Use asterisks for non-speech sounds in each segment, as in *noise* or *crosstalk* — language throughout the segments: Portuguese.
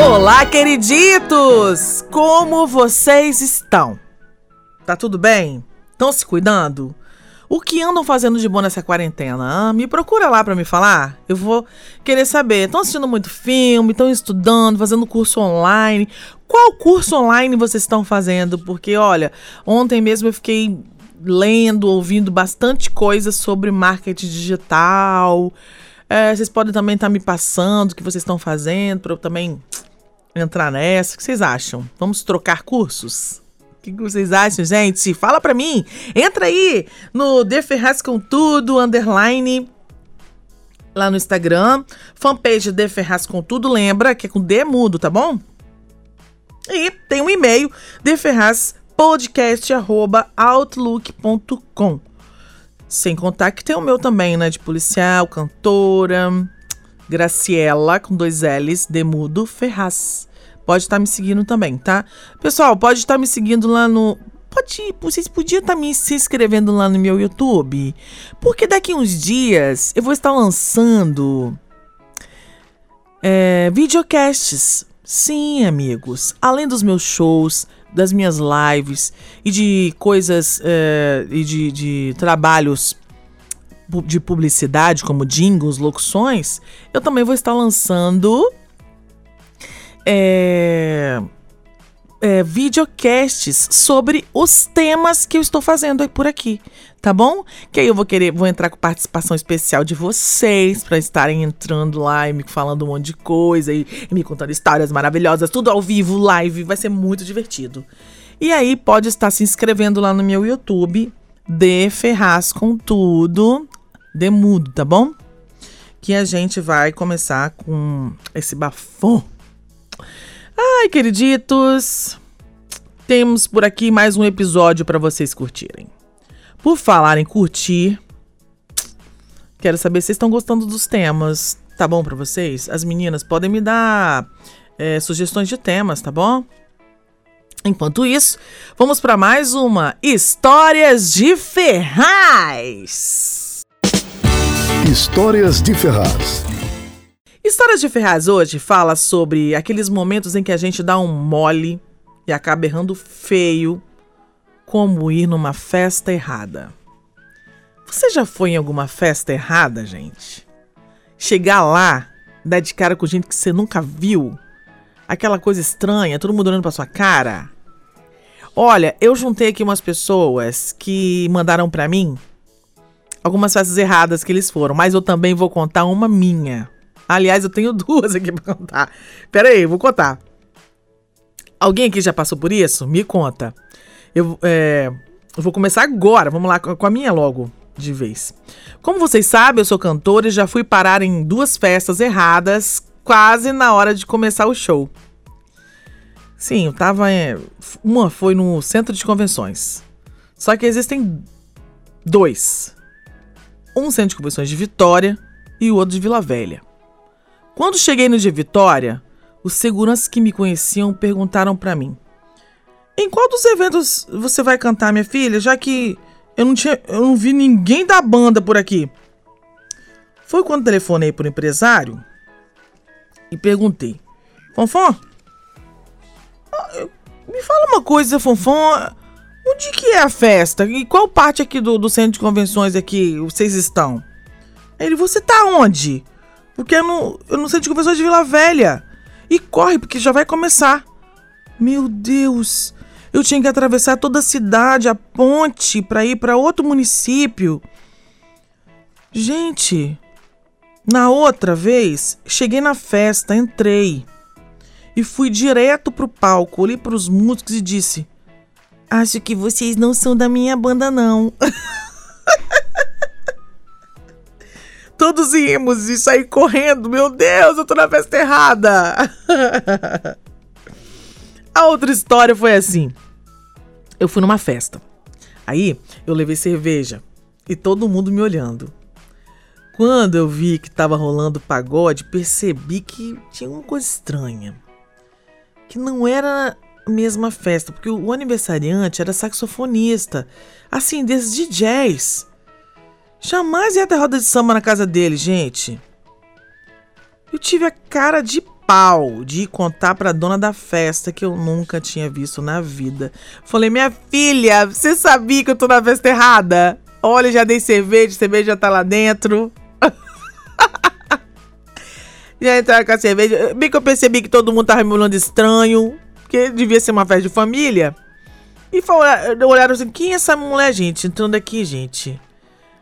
Olá, queriditos! Como vocês estão? Tá tudo bem? Estão se cuidando? O que andam fazendo de bom nessa quarentena? Ah, me procura lá para me falar. Eu vou querer saber. Estão assistindo muito filme? Estão estudando? Fazendo curso online? Qual curso online vocês estão fazendo? Porque, olha, ontem mesmo eu fiquei lendo, ouvindo bastante coisa sobre marketing digital. É, vocês podem também estar tá me passando o que vocês estão fazendo para eu também entrar nessa. O que vocês acham? Vamos trocar cursos? O que vocês acham, gente? Fala pra mim. Entra aí no The Ferraz com Tudo, underline, lá no Instagram. Fanpage The Ferraz com Tudo, lembra que é com D mudo, tá bom? E tem um e-mail, deferrazpodcast.outlook.com Sem contar que tem o meu também, né? De policial, cantora, Graciela, com dois L's, Demudo Ferraz pode estar tá me seguindo também, tá? Pessoal, pode estar tá me seguindo lá no. Pode, vocês podiam estar tá me se inscrevendo lá no meu YouTube, porque daqui uns dias eu vou estar lançando é, videocasts. Sim, amigos. Além dos meus shows, das minhas lives e de coisas é, e de, de trabalhos de publicidade, como jingles, locuções, eu também vou estar lançando é, é, videocasts sobre os temas que eu estou fazendo por aqui, tá bom? Que aí eu vou querer, vou entrar com participação especial de vocês para estarem entrando lá e me falando um monte de coisa e, e me contando histórias maravilhosas, tudo ao vivo, live, vai ser muito divertido. E aí pode estar se inscrevendo lá no meu YouTube, de Ferraz com tudo, de mudo, tá bom? Que a gente vai começar com esse bafão Ai, queriditos, temos por aqui mais um episódio para vocês curtirem. Por falar em curtir, quero saber se vocês estão gostando dos temas. Tá bom para vocês? As meninas podem me dar é, sugestões de temas, tá bom? Enquanto isso, vamos para mais uma Histórias de Ferraz. Histórias de Ferraz. Histórias de Ferraz hoje fala sobre aqueles momentos em que a gente dá um mole e acaba errando feio, como ir numa festa errada. Você já foi em alguma festa errada, gente? Chegar lá, dar de cara com gente que você nunca viu, aquela coisa estranha, todo mundo olhando pra sua cara. Olha, eu juntei aqui umas pessoas que mandaram para mim algumas festas erradas que eles foram, mas eu também vou contar uma minha. Aliás, eu tenho *laughs* duas aqui pra contar. Pera aí, vou contar. Alguém aqui já passou por isso? Me conta. Eu, é, eu vou começar agora. Vamos lá com a minha logo de vez. Como vocês sabem, eu sou cantora e já fui parar em duas festas erradas quase na hora de começar o show. Sim, eu tava. É, uma foi no centro de convenções. Só que existem dois: um centro de convenções de Vitória e o outro de Vila Velha. Quando cheguei no de Vitória, os seguranças que me conheciam perguntaram para mim: Em qual dos eventos você vai cantar, minha filha? Já que eu não, tinha, eu não vi ninguém da banda por aqui. Foi quando telefonei pro empresário e perguntei: Fonfon? Ah, me fala uma coisa, Fonfon. Onde que é a festa? E qual parte aqui do, do centro de convenções aqui vocês estão? Ele, você tá onde? Porque eu não, eu não sei de convenções de Vila Velha. E corre, porque já vai começar. Meu Deus, eu tinha que atravessar toda a cidade, a ponte, para ir para outro município. Gente, na outra vez, cheguei na festa, entrei e fui direto pro palco, olhei pros músicos e disse: Acho que vocês não são da minha banda, não. Todos rimos e saí correndo. Meu Deus, eu tô na festa errada. A outra história foi assim. Eu fui numa festa. Aí eu levei cerveja e todo mundo me olhando. Quando eu vi que tava rolando pagode, percebi que tinha uma coisa estranha. Que não era mesma festa, porque o aniversariante era saxofonista, assim, desses de jazz. Jamais ia ter roda de samba na casa dele, gente. Eu tive a cara de pau de contar pra dona da festa que eu nunca tinha visto na vida. Falei, minha filha, você sabia que eu tô na festa errada? Olha, já dei cerveja, cerveja já tá lá dentro. *laughs* já entraram com a cerveja. Bem que eu percebi que todo mundo tava me olhando estranho, porque devia ser uma festa de família. E olharam assim, quem é essa mulher, gente, entrando aqui, gente?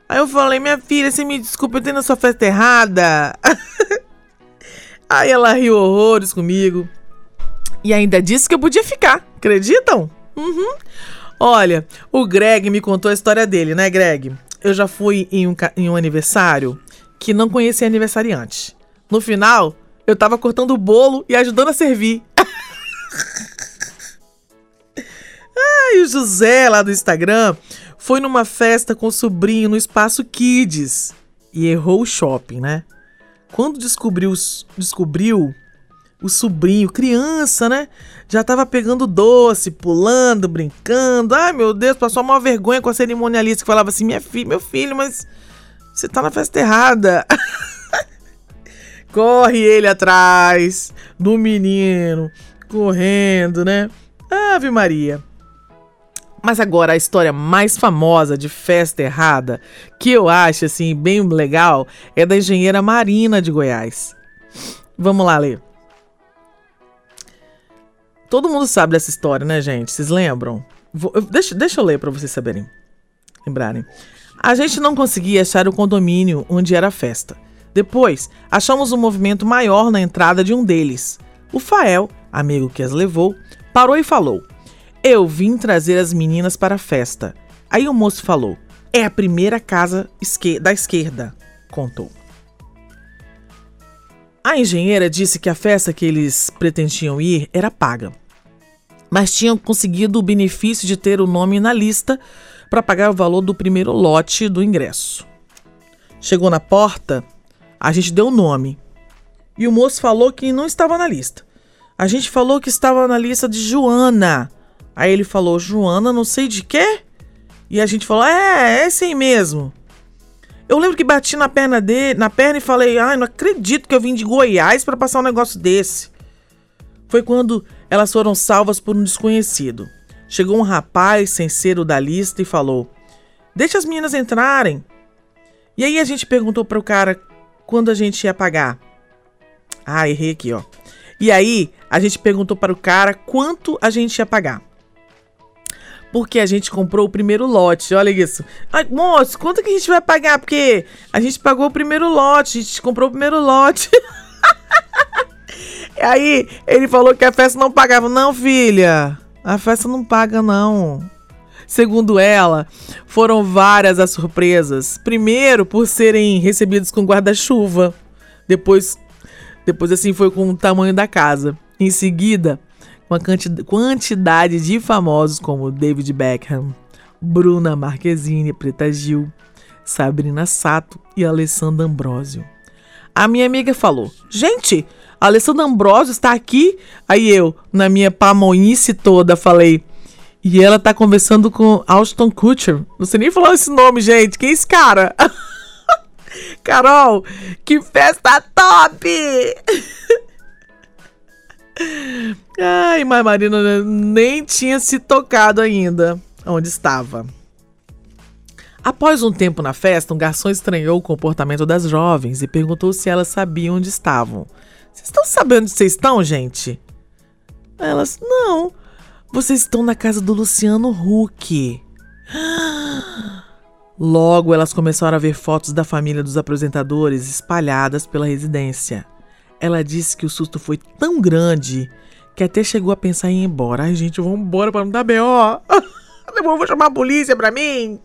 Aí eu falei, minha filha, você me desculpa, eu tenho na sua festa errada. *laughs* Aí ela riu horrores comigo. E ainda disse que eu podia ficar. Acreditam? Uhum. Olha, o Greg me contou a história dele, né, Greg? Eu já fui em um, em um aniversário que não conhecia aniversariante. No final, eu tava cortando o bolo e ajudando a servir. Ai, o José lá do Instagram foi numa festa com o sobrinho no espaço Kids e errou o shopping, né? Quando descobriu, descobriu o sobrinho, criança, né? Já tava pegando doce, pulando, brincando. Ai, meu Deus, passou uma vergonha com a cerimonialista que falava assim: minha filha, meu filho, mas você tá na festa errada. *laughs* Corre ele atrás do menino, correndo, né? Ave Maria. Mas agora a história mais famosa de festa errada, que eu acho assim bem legal, é da engenheira Marina de Goiás. Vamos lá ler. Todo mundo sabe dessa história, né, gente? Vocês lembram? Vou, deixa, deixa eu ler para vocês saberem. Lembrarem. A gente não conseguia achar o condomínio onde era a festa. Depois, achamos um movimento maior na entrada de um deles. O Fael, amigo que as levou, parou e falou: eu vim trazer as meninas para a festa. Aí o moço falou: É a primeira casa esquer da esquerda, contou. A engenheira disse que a festa que eles pretendiam ir era paga, mas tinham conseguido o benefício de ter o nome na lista para pagar o valor do primeiro lote do ingresso. Chegou na porta, a gente deu o nome e o moço falou que não estava na lista. A gente falou que estava na lista de Joana, Aí ele falou, Joana, não sei de quê? E a gente falou, é, é sim mesmo. Eu lembro que bati na perna dele, na perna e falei, ai, não acredito que eu vim de Goiás para passar um negócio desse. Foi quando elas foram salvas por um desconhecido. Chegou um rapaz sem ser o da lista e falou: Deixa as meninas entrarem. E aí a gente perguntou para o cara quando a gente ia pagar. Ah, errei aqui, ó. E aí a gente perguntou para o cara quanto a gente ia pagar porque a gente comprou o primeiro lote. Olha isso. Ai, moço, quanto que a gente vai pagar? Porque a gente pagou o primeiro lote, a gente comprou o primeiro lote. *laughs* e aí ele falou que a festa não pagava. Não, filha, a festa não paga, não. Segundo ela, foram várias as surpresas. Primeiro, por serem recebidos com guarda-chuva. Depois, depois assim foi com o tamanho da casa. Em seguida, uma quantidade de famosos como David Beckham, Bruna Marquezine, Preta Gil, Sabrina Sato e Alessandra Ambrosio. A minha amiga falou: Gente, a Alessandra Ambrosio está aqui. Aí eu, na minha pamonhice toda, falei: E ela tá conversando com Austin Kutcher. Não sei nem falar esse nome, gente. Quem é esse cara? *laughs* Carol, que festa top! Ai, mas Marina nem tinha se tocado ainda onde estava. Após um tempo na festa, um garçom estranhou o comportamento das jovens e perguntou se elas sabiam onde estavam. Vocês estão sabendo onde vocês estão, gente? Elas, não. Vocês estão na casa do Luciano Huck. Logo, elas começaram a ver fotos da família dos apresentadores espalhadas pela residência. Ela disse que o susto foi tão grande que até chegou a pensar em ir embora. Ai, gente, vamos embora para não dar B.O. Depois *laughs* vou chamar a polícia pra mim.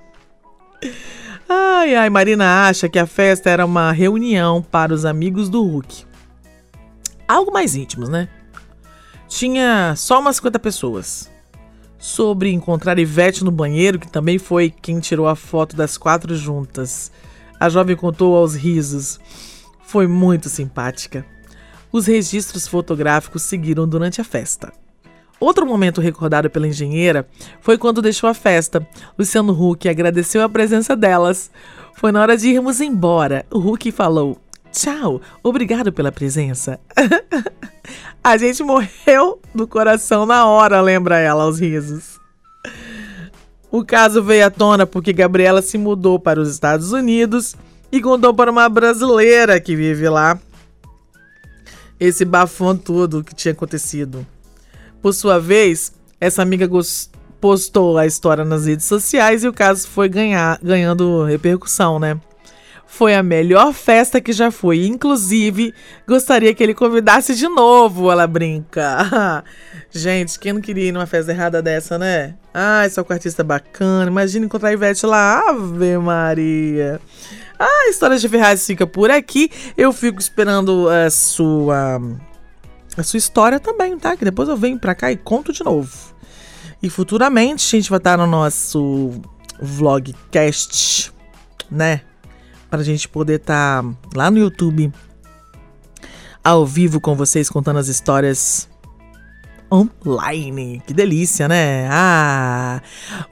Ai, ai, Marina acha que a festa era uma reunião para os amigos do Hulk. Algo mais íntimos, né? tinha só umas 50 pessoas. Sobre encontrar Ivete no banheiro, que também foi quem tirou a foto das quatro juntas. A jovem contou aos risos. Foi muito simpática. Os registros fotográficos seguiram durante a festa. Outro momento recordado pela engenheira foi quando deixou a festa. Luciano Huck agradeceu a presença delas. Foi na hora de irmos embora. O Huck falou: Tchau, obrigado pela presença. *laughs* a gente morreu do coração na hora, lembra ela aos risos. O caso veio à tona porque Gabriela se mudou para os Estados Unidos e contou para uma brasileira que vive lá esse bafão todo que tinha acontecido. Por sua vez, essa amiga postou a história nas redes sociais e o caso foi ganhar, ganhando repercussão, né? Foi a melhor festa que já foi. Inclusive, gostaria que ele convidasse de novo, ela brinca. *laughs* Gente, quem não queria ir numa festa errada dessa, né? Ai, só com artista bacana. Imagina encontrar a Ivete lá. Ave Maria. A história de Ferraz fica por aqui. Eu fico esperando a sua a sua história também, tá? Que depois eu venho pra cá e conto de novo. E futuramente a gente vai estar no nosso vlogcast, né? Para a gente poder estar tá lá no YouTube ao vivo com vocês contando as histórias online. Que delícia, né? Ah,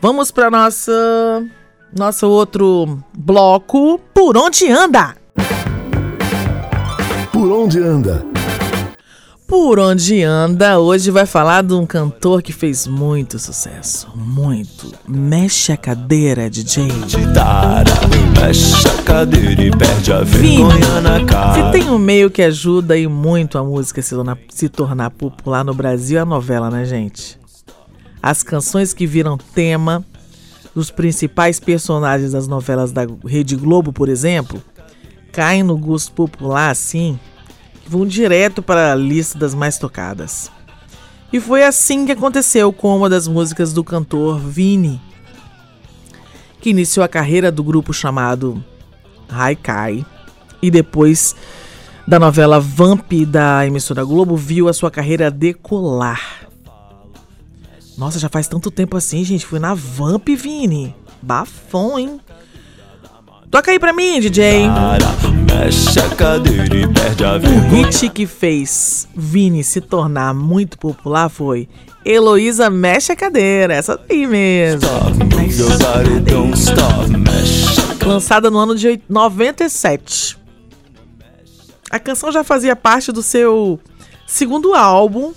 vamos para nossa nosso outro bloco. Por onde anda? Por onde anda? Por onde anda, hoje vai falar de um cantor que fez muito sucesso. Muito. Mexe a cadeira, DJ. mexe a cadeira e perde a vergonha na cara. Se tem um meio que ajuda e muito a música se tornar, se tornar popular no Brasil, é a novela, né, gente? As canções que viram tema dos principais personagens das novelas da Rede Globo, por exemplo, caem no gosto popular assim vão direto para a lista das mais tocadas. E foi assim que aconteceu com uma das músicas do cantor Vini, que iniciou a carreira do grupo chamado Haikai e depois da novela Vamp da emissora Globo viu a sua carreira decolar. Nossa, já faz tanto tempo assim, gente. Foi na Vamp, Vini. Bafão, hein? Toca aí pra mim, DJ. Mexe a cadeira e perde a O hit que fez Vini se tornar muito popular foi Heloísa Mexe a Cadeira. Essa aí mesmo. Lançada no ano de 97. A canção já fazia parte do seu segundo álbum,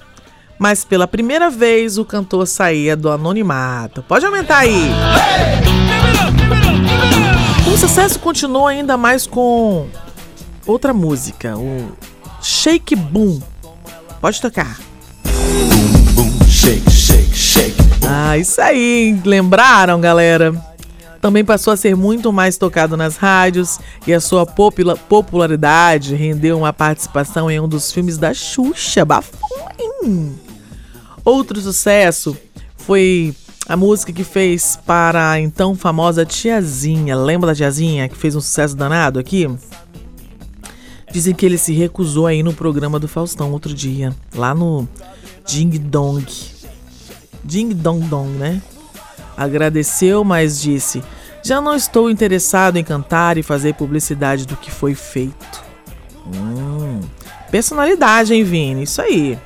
mas pela primeira vez o cantor saía do anonimato. Pode aumentar aí. Hey! O sucesso continuou ainda mais com outra música, o Shake Boom. Pode tocar. Boom, boom, shake, shake, shake. Ah, isso aí, lembraram, galera? Também passou a ser muito mais tocado nas rádios e a sua popularidade rendeu uma participação em um dos filmes da Xuxa, bafão. Outro sucesso foi a música que fez para a então famosa Tiazinha. Lembra da Tiazinha que fez um sucesso danado aqui? Dizem que ele se recusou aí no programa do Faustão outro dia, lá no Ding Dong. Ding Dong Dong, né? Agradeceu, mas disse: Já não estou interessado em cantar e fazer publicidade do que foi feito. Hum, personalidade, hein, Vini? Isso aí.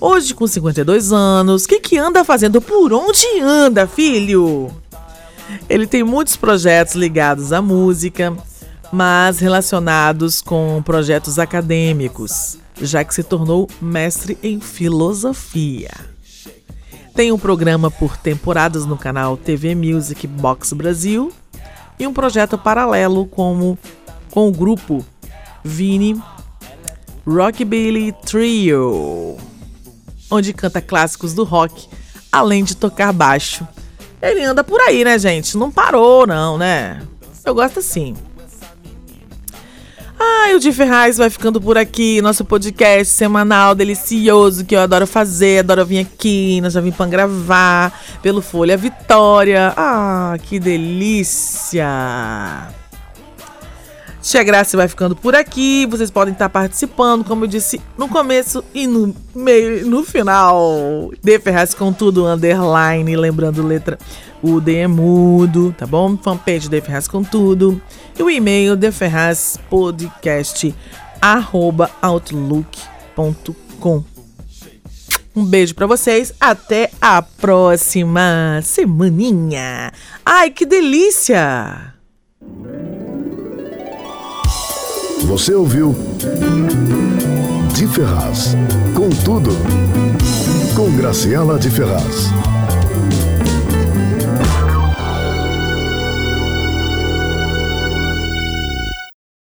Hoje, com 52 anos, o que, que anda fazendo? Por onde anda, filho? Ele tem muitos projetos ligados à música, mas relacionados com projetos acadêmicos, já que se tornou mestre em filosofia. Tem um programa por temporadas no canal TV Music Box Brasil e um projeto paralelo como com o grupo Vini Rockabilly Trio onde canta clássicos do rock, além de tocar baixo. Ele anda por aí, né, gente? Não parou, não, né? Eu gosto assim. Ah, o Di Ferraz vai ficando por aqui, nosso podcast semanal delicioso que eu adoro fazer, adoro vir aqui, nós já vim para gravar pelo Folha Vitória. Ah, que delícia! Tia Graça vai ficando por aqui. Vocês podem estar participando, como eu disse no começo e no meio, no final. De Ferraz com tudo, underline. Lembrando letra o D é mudo, tá bom? Fanpage de Ferraz com tudo. E o e-mail de Ferraz podcast arroba outlook.com. Um beijo para vocês, até a próxima semaninha. Ai, que delícia! Você ouviu De Ferraz, com tudo, com Graciela de Ferraz.